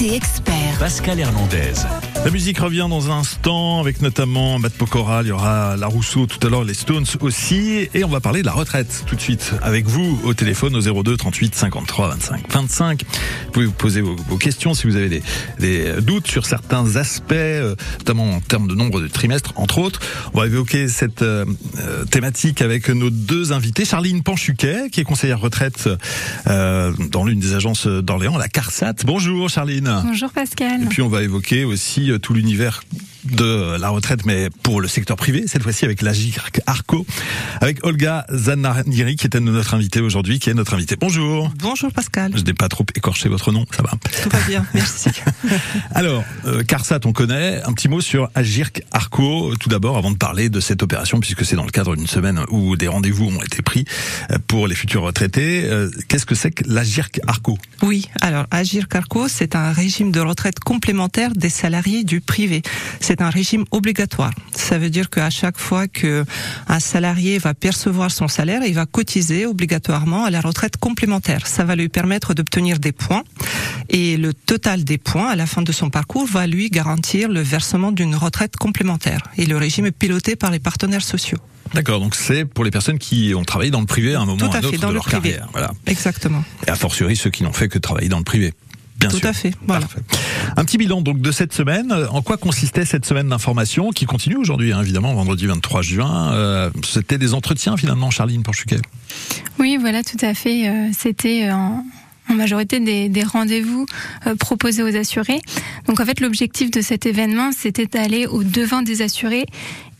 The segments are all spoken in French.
Expert. Pascal Hernandez. La musique revient dans un instant avec notamment Matt Pokora, il y aura La Rousseau tout à l'heure, les Stones aussi et on va parler de la retraite tout de suite avec vous au téléphone au 02 38 53 25 25. Vous pouvez vous poser vos, vos questions si vous avez des, des, doutes sur certains aspects, euh, notamment en termes de nombre de trimestres entre autres. On va évoquer cette euh, thématique avec nos deux invités, Charline Panchuquet qui est conseillère retraite euh, dans l'une des agences d'Orléans, la CARSAT. Bonjour Charline. Bonjour Pascal. Et puis on va évoquer aussi tout l'univers de la retraite, mais pour le secteur privé, cette fois-ci avec la GIRC Arco, avec Olga Zanarniri, qui était notre invitée aujourd'hui, qui est notre invitée. Bonjour. Bonjour Pascal. Je n'ai pas trop écorché votre nom, ça va Tout va bien, merci. Alors, euh, CARSAT, on connaît. Un petit mot sur Agirc Arco, tout d'abord, avant de parler de cette opération, puisque c'est dans le cadre d'une semaine où des rendez-vous ont été pris pour les futurs retraités. Euh, Qu'est-ce que c'est que l'Agirc Arco Oui, alors Agirc Arco, c'est un régime de retraite complémentaire des salariés du privé c'est un régime obligatoire. Ça veut dire qu'à chaque fois que un salarié va percevoir son salaire, il va cotiser obligatoirement à la retraite complémentaire. Ça va lui permettre d'obtenir des points et le total des points à la fin de son parcours va lui garantir le versement d'une retraite complémentaire. Et le régime est piloté par les partenaires sociaux. D'accord, donc c'est pour les personnes qui ont travaillé dans le privé à un moment ou à un autre dans de le leur privé. carrière. Voilà. Exactement. Et a fortiori ceux qui n'ont fait que travailler dans le privé. Bien Tout sûr. à fait. Voilà. Parfait. Un petit bilan donc de cette semaine. En quoi consistait cette semaine d'information qui continue aujourd'hui, hein, évidemment, vendredi 23 juin euh, C'était des entretiens finalement, Charline Porchuquet? Oui, voilà, tout à fait. Euh, C'était en, en majorité des, rendez-vous euh, proposés aux assurés. Donc en fait, l'objectif de cet événement, c'était d'aller au devant des assurés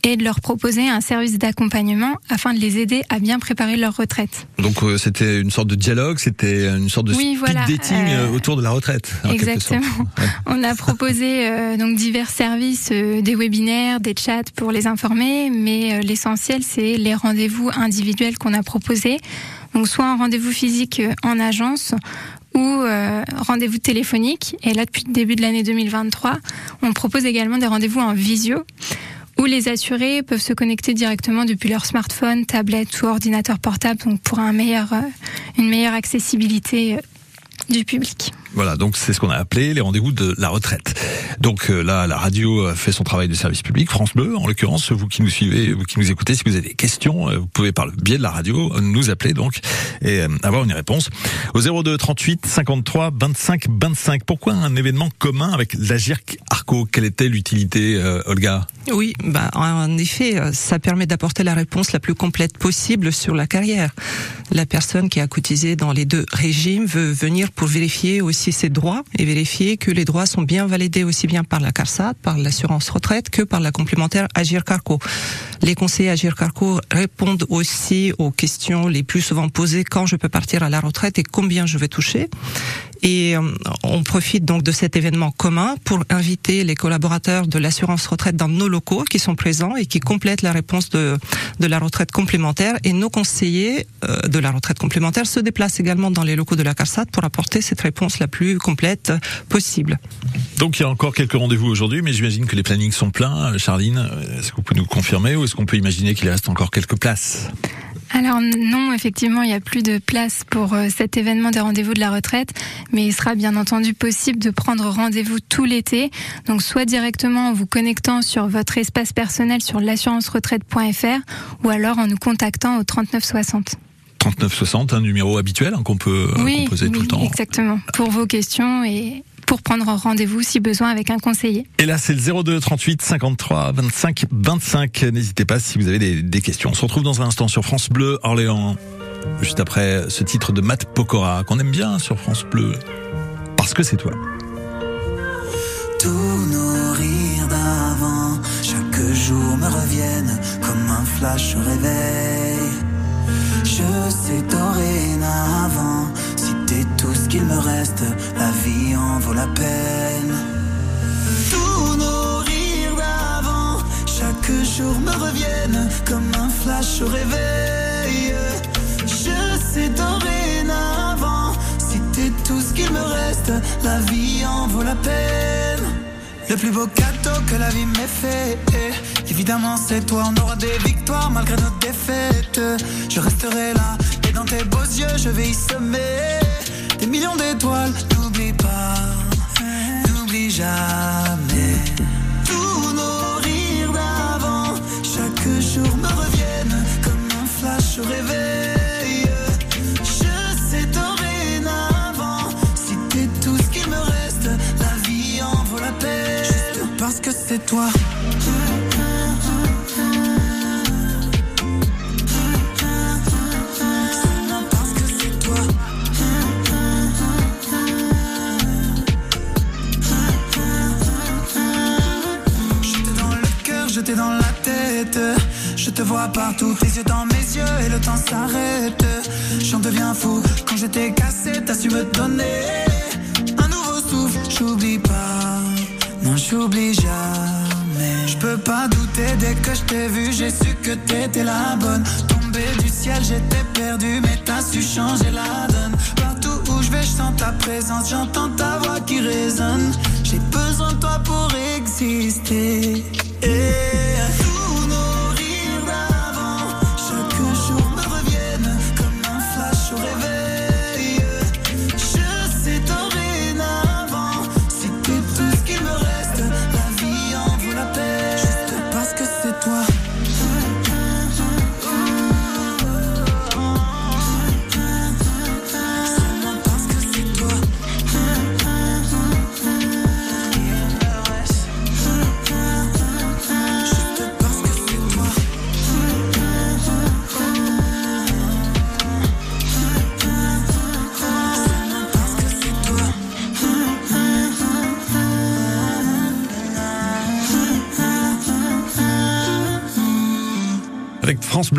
et de leur proposer un service d'accompagnement afin de les aider à bien préparer leur retraite. Donc euh, c'était une sorte de dialogue, c'était une sorte de Oui, speed voilà, dating euh, euh, autour de la retraite. Exactement. Ouais. On a proposé euh, donc divers services, euh, des webinaires, des chats pour les informer, mais euh, l'essentiel c'est les rendez-vous individuels qu'on a proposés. Donc soit un rendez-vous physique en agence ou euh, rendez-vous téléphonique. Et là, depuis le début de l'année 2023, on propose également des rendez-vous en visio où les assurés peuvent se connecter directement depuis leur smartphone, tablette ou ordinateur portable, donc pour euh, une meilleure accessibilité euh, du public. Voilà, donc c'est ce qu'on a appelé les rendez-vous de la retraite. Donc euh, là, la radio fait son travail de service public, France Bleu, en l'occurrence, vous qui nous suivez, vous qui nous écoutez, si vous avez des questions, vous pouvez par le biais de la radio nous appeler donc et avoir une réponse au 02 38 53 25 25. Pourquoi un événement commun avec l'Agirc Arco? Quelle était l'utilité, Olga? Oui, bah, en effet, euh, ça permet d'apporter la réponse la plus complète possible sur la carrière. La personne qui a cotisé dans les deux régimes veut venir pour vérifier aussi ses droits et vérifier que les droits sont bien validés aussi bien par la CARSAT, par l'assurance retraite que par la complémentaire Agir Carco. Les conseillers Agir Carco répondent aussi aux questions les plus souvent posées quand je peux partir à la retraite et combien je vais toucher? Et euh, on profite donc de cet événement commun pour inviter les collaborateurs de l'assurance retraite dans nos locaux qui sont présents et qui complètent la réponse de, la retraite complémentaire. Et nos conseillers euh, de la retraite complémentaire se déplacent également dans les locaux de la CARSAT pour apporter cette réponse la plus complète possible. Donc il y a encore quelques rendez-vous aujourd'hui, mais j'imagine que les plannings sont pleins. Charline, euh, est-ce que vous pouvez nous confirmer ou est-ce qu'on peut imaginer qu'il reste encore quelques places? Alors non, effectivement, il n'y a plus de place pour euh, cet événement des rendez-vous de la retraite, mais il sera bien entendu possible de prendre rendez-vous tout l'été, donc soit directement en vous connectant sur votre espace personnel sur l'assurance-retraite.fr ou alors en nous contactant au 3960. 3960, un numéro habituel hein, qu'on peut euh, composer tout oui, le temps. exactement, pour vos questions et pour prendre rendez-vous si besoin avec un conseiller. Et là, c'est le 02 38 53 25 25. N'hésitez pas si vous avez des, des questions. On se retrouve dans un instant sur France Bleu Orléans. Juste après ce titre de Matt Pokora, qu'on aime bien sur France Bleu. Parce que c'est toi. Tous nos rires d'avant, chaque jour me reviennent comme un flash au réveil. Je sais dorénavant, t'es tout ce qu'il me reste, la vie en vaut la peine. Tous nos rires d'avant, chaque jour me reviennent comme un flash au réveil. Je sais dorénavant, t'es tout ce qu'il me reste, la vie en vaut la peine. Le plus beau cadeau que la vie m'ait fait, évidemment c'est toi. On aura des victoires malgré nos défaites. Je resterai là, et dans tes beaux yeux, je vais y semer millions d'étoiles. N'oublie pas, n'oublie jamais. Tous nos rires d'avant, chaque jour me reviennent comme un flash au réveil. Je sais dorénavant, si t'es tout ce qu'il me reste, la vie en vaut la peine. Juste parce que c'est toi. Je te vois partout, tes yeux dans mes yeux et le temps s'arrête. J'en deviens fou quand je t'ai cassé, t'as su me donner un nouveau souffle. J'oublie pas, non j'oublie jamais. Je peux pas douter dès que je t'ai vu, j'ai su que t'étais la bonne. Tombé du ciel, j'étais perdu, mais t'as su changer la donne. Partout où je vais, je sens ta présence, j'entends ta voix qui résonne. J'ai besoin de toi pour exister. Et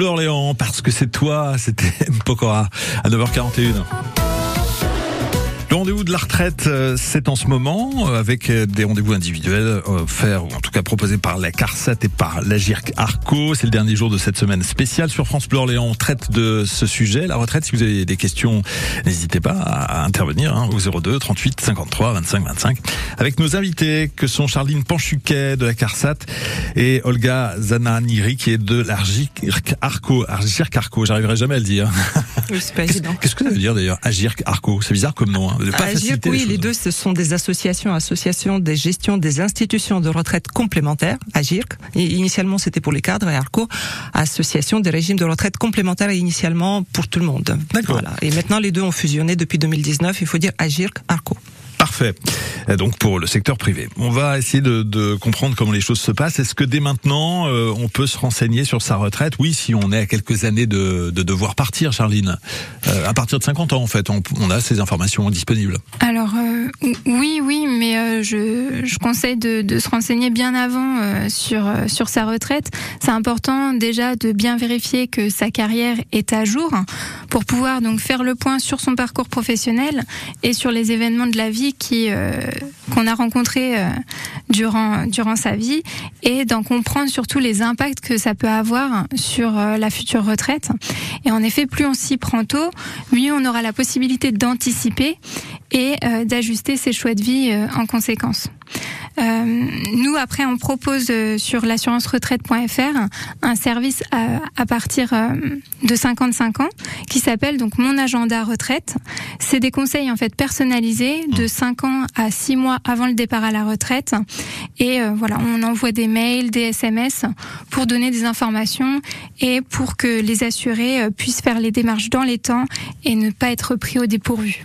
Orléans, parce que c'est toi, c'était Pokora à 9h41. Le rendez-vous de la retraite, euh, c'est en ce moment, euh, avec euh, des rendez-vous individuels offerts, ou en tout cas proposés par la CARSAT et par la GIRC Arco. C'est le dernier jour de cette semaine spéciale sur France Bleu Orléans. On traite de ce sujet, la retraite. Si vous avez des questions, n'hésitez pas à, intervenir hein, au 02 38 53 25 25 avec nos invités que sont Charline Panchuquet de la CARSAT et Olga Zananiri qui est de la GIRC Arco. Ah, GIRC Arco, j'arriverai jamais à le dire. Oui, c'est pas évident. qu'est-ce que ça veut dire d'ailleurs Agirc Arco C'est bizarre comme nom. Hein. Pas faciliter oui, les deux, ce sont des associations, associations des gestions des institutions de retraite complémentaires, AGIRC. Et initialement, c'était pour les cadres et ARCO, association des régimes de retraite complémentaires et initialement pour tout le monde. D'accord. Voilà. Et maintenant, les deux ont fusionné depuis 2019. Il faut dire AGIRC, ARCO. Parfait. Euh, Donc pour le secteur privé. On va essayer de, de comprendre comment les choses se passent. Est-ce que dès maintenant, euh, on peut se renseigner sur sa retraite? Oui, si on est à quelques années de, de devoir partir, Charline. Euh, à partir de 50 ans, en fait, on, on a ces informations disponibles. Alors euh, oui, oui, mais euh, je, conseille de, se renseigner bien avant euh, sur euh, sur sa retraite. C'est important déjà de bien vérifier que sa carrière est à jour pour pouvoir donc faire le point sur son parcours professionnel et sur les événements de la vie euh, qu'on a rencontrés euh, durant durant sa vie et d'en comprendre surtout les impacts que ça peut avoir sur euh, la future retraite. Et en effet, plus on s'y prend tôt, mieux on aura la possibilité d'anticiper et euh, d'ajuster ses choix de vie euh, en conséquence. Euh, nous, après, on propose euh, sur l'assurance-retraite.fr un service à, à partir euh, de 55 ans qui s'appelle donc Mon agenda retraite. C'est des conseils en fait personnalisés de 5 ans à 6 mois avant le départ à la retraite. Et euh, voilà, on envoie des mails, des SMS pour donner des informations et pour que les assurés puissent faire les démarches dans les temps et ne pas être pris au dépourvu.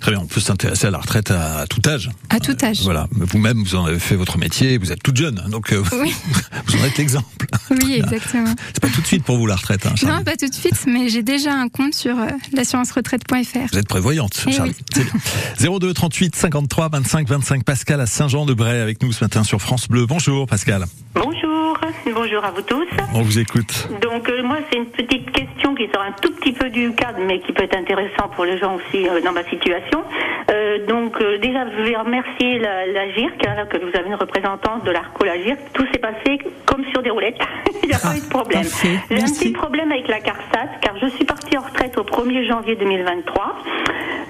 Très bien, on peut s'intéresser à la retraite à, à tout âge. À tout âge. Voilà, vous-même, vous en avez fait votre métier, vous êtes toute jeune, hein, donc euh, Oui. vous en êtes l'exemple. Oui, exactement. C'est pas tout de suite pour vous la retraite, hein. Non, pas tout de suite, mais j'ai déjà un compte sur euh, l'assurance-retraite.fr. Vous êtes prévoyante, Eh Charlie. C'est bien. 02 38 53 25 25. Pascal à Saint-Jean-de-Bray avec nous ce matin sur France Bleu. Bonjour Pascal. Bonjour, bonjour à vous tous. On vous écoute. Donc euh, moi c'est une petite question qui sort un tout petit peu du cadre mais qui peut être intéressant pour les gens aussi euh, dans ma situation. Euh, donc déjà je vais remercier la, la GIRC, hein, là, que vous avez une représentante de l'ARCO la GIRC. Tout s'est passé comme sur des roulettes. Il n'y a pas eu de problème. parfait. J'ai un petit problème avec la CARSAT car je suis partie en retraite au 1er janvier 2023.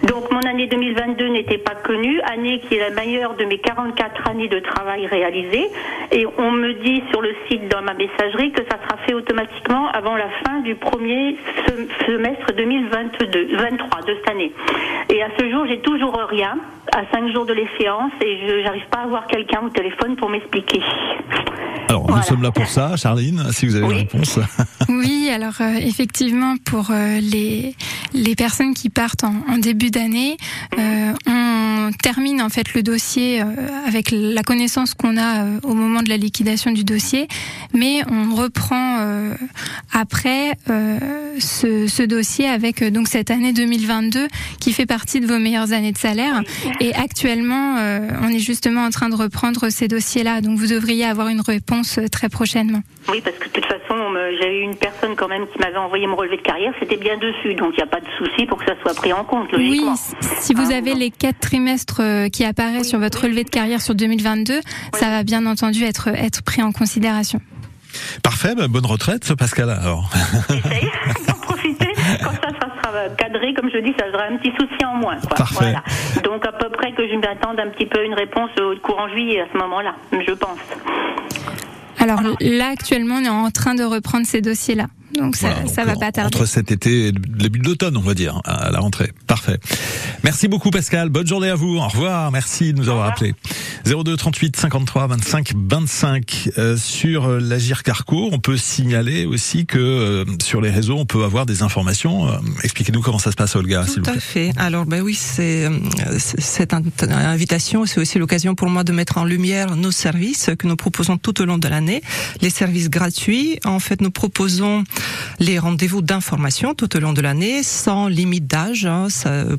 Donc mon année 2022 n'était pas connue, année qui est la meilleure de mes 44 années de travail réalisées. Et on me dit sur le site dans ma messagerie que ça sera fait automatiquement avant la fin du premier sem- semestre 2022, 23 de cette année. Et à ce jour, j'ai toujours rien, à 5 jours de l'échéance, et je n'arrive pas à avoir quelqu'un au téléphone pour m'expliquer. Alors, nous sommes là pour ça, Charline, si vous avez Oui. une réponse. Oui, alors euh, effectivement, pour euh, les, les personnes qui partent en, en début d'année, euh, on on termine en fait le dossier avec la connaissance qu'on a au moment de la liquidation du dossier, mais on reprend après ce, ce, dossier avec donc cette année 2022 qui fait partie de vos meilleures années de salaire. Et actuellement, on est justement en train de reprendre ces dossiers-là, donc vous devriez avoir une réponse très prochainement. Oui, parce que de toute façon, j'ai eu une personne quand même qui m'avait envoyé mon relevé de carrière, c'était bien dessus, donc il n'y a pas de souci pour que ça soit pris en compte, logiquement. Oui, si vous ah, avez les quatre trimestres euh, qui apparaissent sur votre relevé de carrière sur 2022, ça va bien entendu être, être pris en considération. Parfait, bah, bonne retraite, Pascal, alors. J'essaye d'en profiter. Quand ça, sera cadré, comme je dis, ça sera un petit souci en moins. Parfait. Donc à peu près que je m'attende un petit peu une réponse au courant juillet à ce moment-là, je pense. Alors là, actuellement, on est en train de reprendre ces dossiers-là. Donc ça, ça va pas tarder. Entre cet été et le début de l'automne, on va dire, à la rentrée. Parfait. Merci beaucoup Pascal. Bonne journée à vous. Au revoir. Merci de nous avoir appelé. 02 38 53 25 25 euh, sur euh, l'Agir Carco. On peut signaler aussi que euh, sur les réseaux, on peut avoir des informations. Euh, expliquez-nous comment ça se passe, Olga. Tout à fait. Alors ben oui, c'est cette invitation, c'est aussi l'occasion pour moi de mettre en lumière nos services que nous proposons tout au long de l'année. Les services gratuits. En fait, nous proposons les rendez-vous d'information tout au long de l'année, sans limite d'âge. Hein,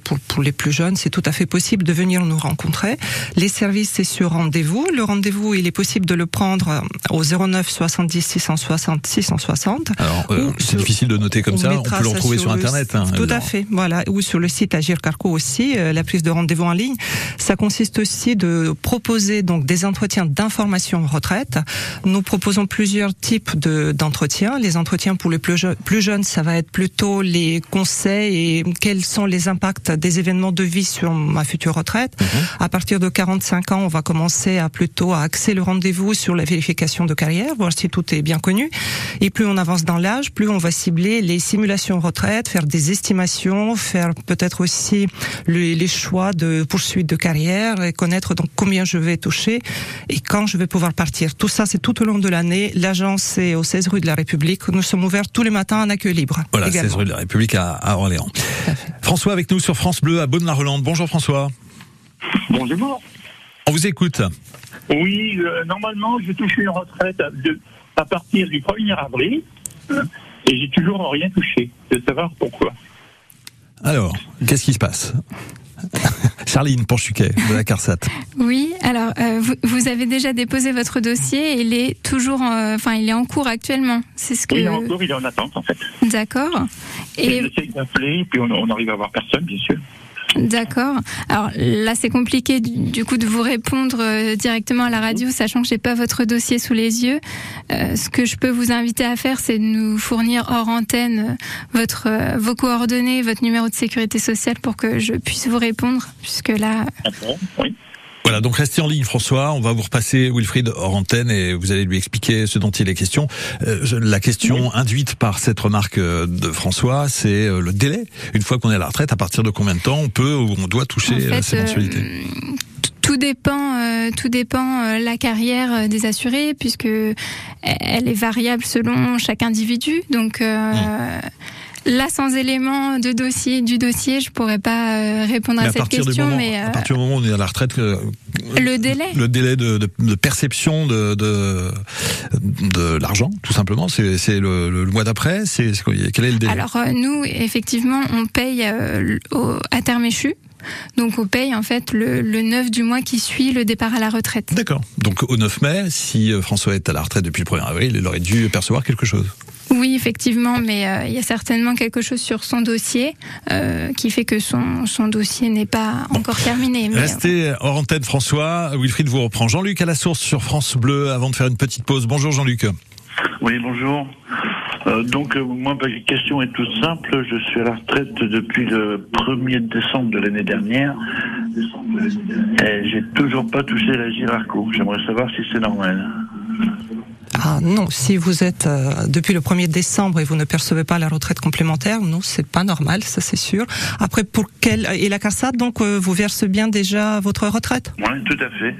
pour, pour les plus jeunes, c'est tout à fait possible de venir nous rencontrer. Les services, c'est sur rendez-vous. Le rendez-vous, il est possible de le prendre au 09 70 660 660. Alors, euh, c'est difficile de noter comme ça. On peut le retrouver sur, Internet. Hein, tout à fait. Voilà, ou sur le site Agir Carco aussi. Euh, la prise de rendez-vous en ligne, ça consiste aussi de proposer donc des entretiens d'information retraite. Nous proposons plusieurs types de d'entretiens. Les entretiens pour les plus, plus jeunes, ça va être plutôt les conseils et quels sont les impacts des événements de vie sur ma future retraite. Mhm. À partir de 45 ans, on va commencer à plutôt à axer le rendez-vous sur la vérification de carrière, voir si tout est bien connu. Et plus on avance dans l'âge, plus on va cibler les simulations retraite, faire des estimations, faire peut-être aussi les, les choix de poursuite de carrière et connaître donc combien je vais toucher et quand je vais pouvoir partir. Tout ça, c'est tout au long de l'année. L'agence est au 16 rue de la République. Nous sommes ouverts tous les matins en accueil libre. Voilà, 16 rue de la République à, à Orléans. François avec nous sur France Bleu à Bonne-la-Rolande. Bonjour François. Bonjour. On vous écoute. Oui, euh, normalement, j'ai touché une retraite à partir du 1er avril euh, et j'ai toujours rien touché. Je veux savoir pourquoi. Alors, qu'est-ce qui se passe Charline Panchuquet de la CARSAT. Oui, alors euh, vous, avez déjà déposé votre dossier, il est toujours, enfin il est en cours actuellement. C'est ce que. il est en cours, il est en attente en fait. D'accord. Et, j'essaie d'appeler, puis on, on arrive à voir personne, bien sûr. D'accord. Alors là, c'est compliqué du coup de vous répondre euh, directement à la radio, sachant que j'ai pas votre dossier sous les yeux. Euh, ce que je peux vous inviter à faire, c'est de nous fournir hors antenne euh, votre vos coordonnées, votre numéro de sécurité sociale pour que je puisse vous répondre, puisque là. Oui. Voilà, donc restez en ligne François, on va vous repasser Wilfried hors antenne et vous allez lui expliquer ce dont il est question. Euh, la question induite par cette remarque euh, de François, c'est euh, le délai. Une fois qu'on est à la retraite, à partir de combien de temps on peut ou on doit toucher ces mensualités tout dépend, tout dépend la carrière des assurés puisque elle est variable selon chaque individu. Donc mmh. Là, sans élément de dossier du dossier, je pourrais pas euh, répondre à, cette question. mais à partir du moment où on est à la retraite, euh, le délai, le délai de, de, de perception de de, de l'argent, tout simplement, c'est c'est le, le, mois d'après. C'est quel est le délai? Alors euh, nous, effectivement, on paye au, à terme échu. Donc on paye en fait le, le 9 du mois qui suit le départ à la retraite. D'accord. Donc au 9 mai, si François est à la retraite depuis le 1er avril, il aurait dû percevoir quelque chose. Oui, effectivement, mais euh, il y a certainement quelque chose sur son dossier euh, qui fait que son, son dossier n'est pas encore terminé. Mais Restez euh, hors antenne, François. Wilfried vous reprend. Jean-Luc à la source sur France Bleu avant de faire une petite pause. Bonjour Jean-Luc. Oui, bonjour. Euh, donc, moi, ma question est toute simple. Je suis à la retraite depuis le 1er décembre de l'année dernière. Et j'ai toujours pas touché la Girarco. J'aimerais savoir si c'est normal. Ah non, si vous êtes euh, depuis le 1er décembre et vous ne percevez pas la retraite complémentaire, non, c'est pas normal, ça c'est sûr. Après, pour quelle et la CARSAT, donc euh, vous verse bien déjà votre retraite? Oui, tout à fait.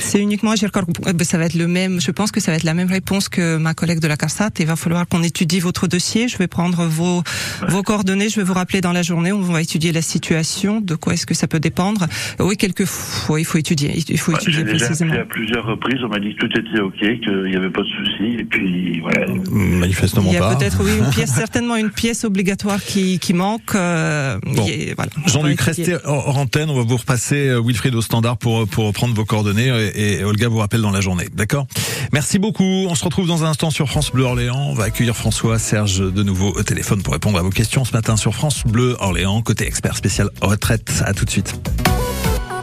C'est uniquement ben, Ça va être le même. Je pense que ça va être la même réponse que ma collègue de la CARSAT. Il va falloir qu'on étudie votre dossier. Je vais prendre vos vos coordonnées. Je vais vous rappeler dans la journée. On va étudier la situation. De quoi est-ce que ça peut dépendre Oui, quelquefois, il faut étudier. Il faut étudier précisément. à plusieurs reprises, on m'a dit que tout était ok, qu'il n'y avait pas de souci, et puis voilà. Manifestement Il y a pas. peut-être oui une pièce, certainement une pièce obligatoire qui qui manque. euh, Bon. voilà. Jean-Luc, restez hors antenne. On va vous repasser euh, Wilfried au standard pour pour prendre vos coordonnées et, Olga vous rappelle dans la journée. D'accord? Merci beaucoup. On se retrouve dans un instant sur France Bleu Orléans. On va accueillir François Serge de nouveau au téléphone pour répondre à vos questions ce matin sur France Bleu Orléans côté expert spécial retraite. À tout de suite.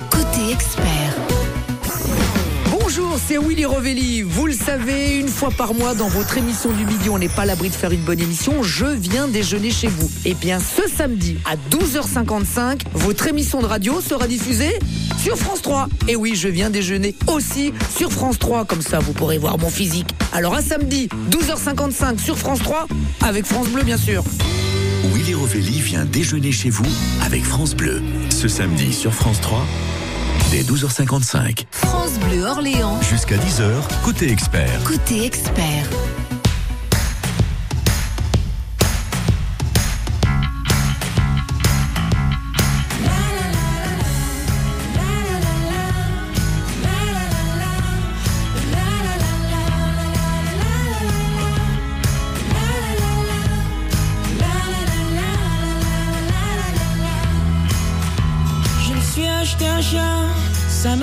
Côté expert. C'est Willy Rovelli. Vous le savez, une fois par mois dans votre émission du midi, on n'est pas l'abri de faire une bonne émission. Je viens déjeuner chez vous. Et bien, ce samedi à 12h55, votre émission de radio sera diffusée sur France 3. Et oui, je viens déjeuner aussi sur France 3. Comme ça, vous pourrez voir mon physique. Alors à samedi, 12h55 sur France 3, avec France Bleu, bien sûr. Willy Rovelli vient déjeuner chez vous avec France Bleu. Ce samedi sur France 3, dès 12h55. France Bleu Orléans. Jusqu'à 10h, côté expert. Côté expert.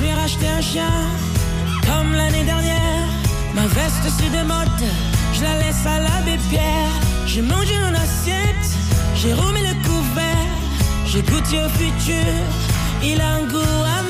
Je me suis racheté un chien, comme l'année dernière. Ma veste c'est de mode, je la laisse à l'abbé Pierre. J'ai mangé mon assiette, j'ai remis le couvert. J'ai goûté au futur, il a un goût amer.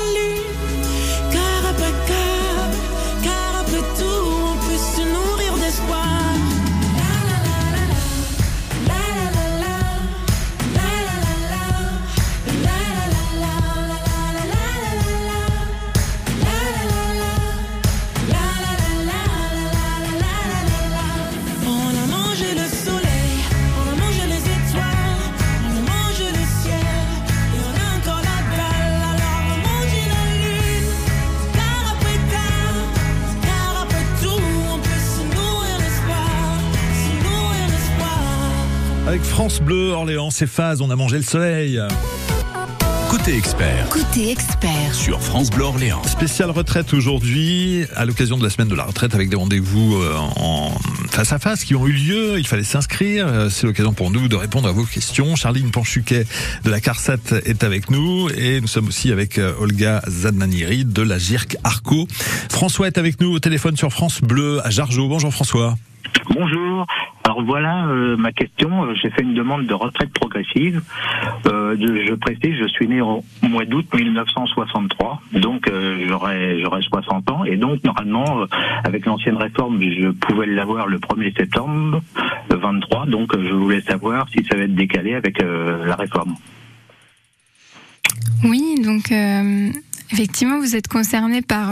France Bleu Orléans, c'est phase. On a mangé le soleil. Côté expert Côté expert. sur France Bleu Orléans. Spéciale retraite aujourd'hui, à l'occasion de la semaine de la retraite, avec des rendez-vous euh, en face à face qui ont eu lieu. Il fallait s'inscrire. Euh, C'est l'occasion pour nous de répondre à vos questions. Charline Panchuquet de la CARSAT est avec nous et nous sommes aussi avec euh, Olga Zadnaniri de la GIRC Arco. François est avec nous au téléphone sur France Bleu à Jargeau. Bonjour François. Bonjour. Alors voilà euh, ma question. Euh, J'ai fait une demande de retraite progressive. Euh, je précise, je suis né au mois d'août 1963, donc euh, j'aurai j'aurai 60 ans et donc normalement avec l'ancienne réforme, je pouvais l'avoir le 1er septembre euh, 23. Donc euh, je voulais savoir si ça va être décalé avec euh, la réforme. Oui, donc euh, effectivement, vous êtes concerné par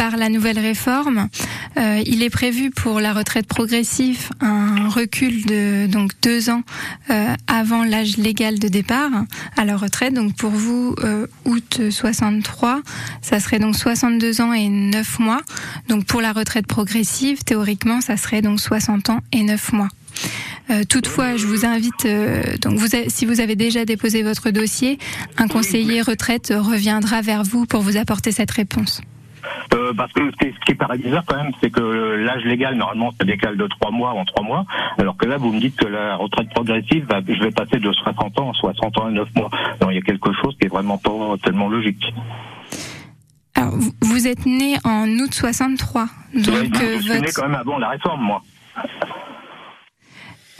par la nouvelle réforme. Euh, il est prévu pour la retraite progressive un recul de donc deux ans euh, avant l'âge légal de départ à la retraite. Donc pour vous, euh, août 63, ça serait donc 62 ans et 9 mois. Donc pour la retraite progressive, théoriquement, ça serait donc 60 ans et 9 mois. Euh, toutefois, je vous invite, euh, donc vous, si vous avez déjà déposé votre dossier, un conseiller retraite reviendra vers vous pour vous apporter cette réponse. Euh, parce que ce qui, paraît bizarre quand même, c'est que l'âge légal normalement ça décale de trois mois en trois mois, alors que là vous me dites que la retraite progressive, va, je vais passer de 60 ans à 60 ans et 9 mois. Donc il y a quelque chose qui est vraiment pas tellement logique. Alors, vous- êtes né en août 63, donc Ouais, euh, je suis né quand même avant la réforme, moi.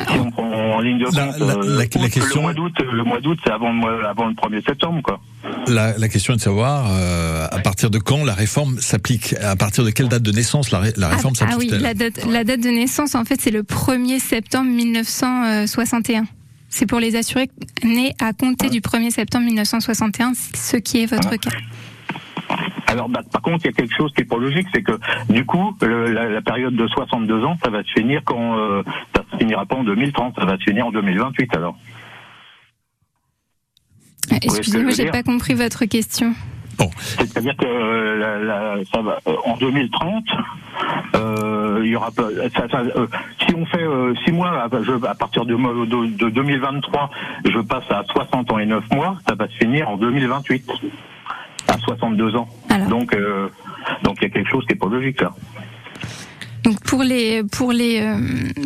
Si on prend en ligne de compte, La- la- la- euh, la août, question- le mois d'août, le mois d'août, c'est avant, le mois- avant le 1er septembre, quoi. La, la question est de savoir euh, à partir de quand la réforme s'applique, à partir de quelle date de naissance la, ré- la réforme ah, ah oui, la date, la date de naissance, en fait, c'est le 1er septembre 1961. C'est pour les assurés nés à compter du 1er septembre 1961, ce qui est votre cas. Alors, bah, par contre, il y a quelque chose qui est pas logique, c'est que du coup, le- la, la période de 62 ans, ça va se finir quand euh, ça se finira pas en 2030, ça va se finir en 2028 alors. Euh, Excusez-moi, j'ai pas compris votre question. C'est-à-dire que euh, la- la- ça va, euh, en 2030, euh, il y aura pas. Ça, ça, euh, si on fait euh, six mois, à, je- à partir de, de, de 2023, je passe à 60 ans et 9 mois, ça va se finir en 2028, à 62 ans. Donc, euh, donc il y a quelque chose qui est pas logique là. Donc pour les pour les euh,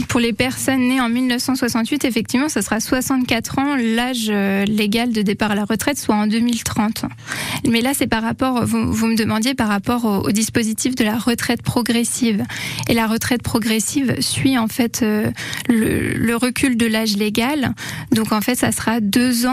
pour les personnes nées en 1968, effectivement, ça sera 64 ans l'âge euh, légal de départ à la retraite, soit en 2030. Mais là, c'est par rapport, vous, vous me demandiez par rapport au, au dispositif de la retraite progressive. Et la retraite progressive suit en fait euh, le, le recul de l'âge légal. Donc en fait, ça sera deux ans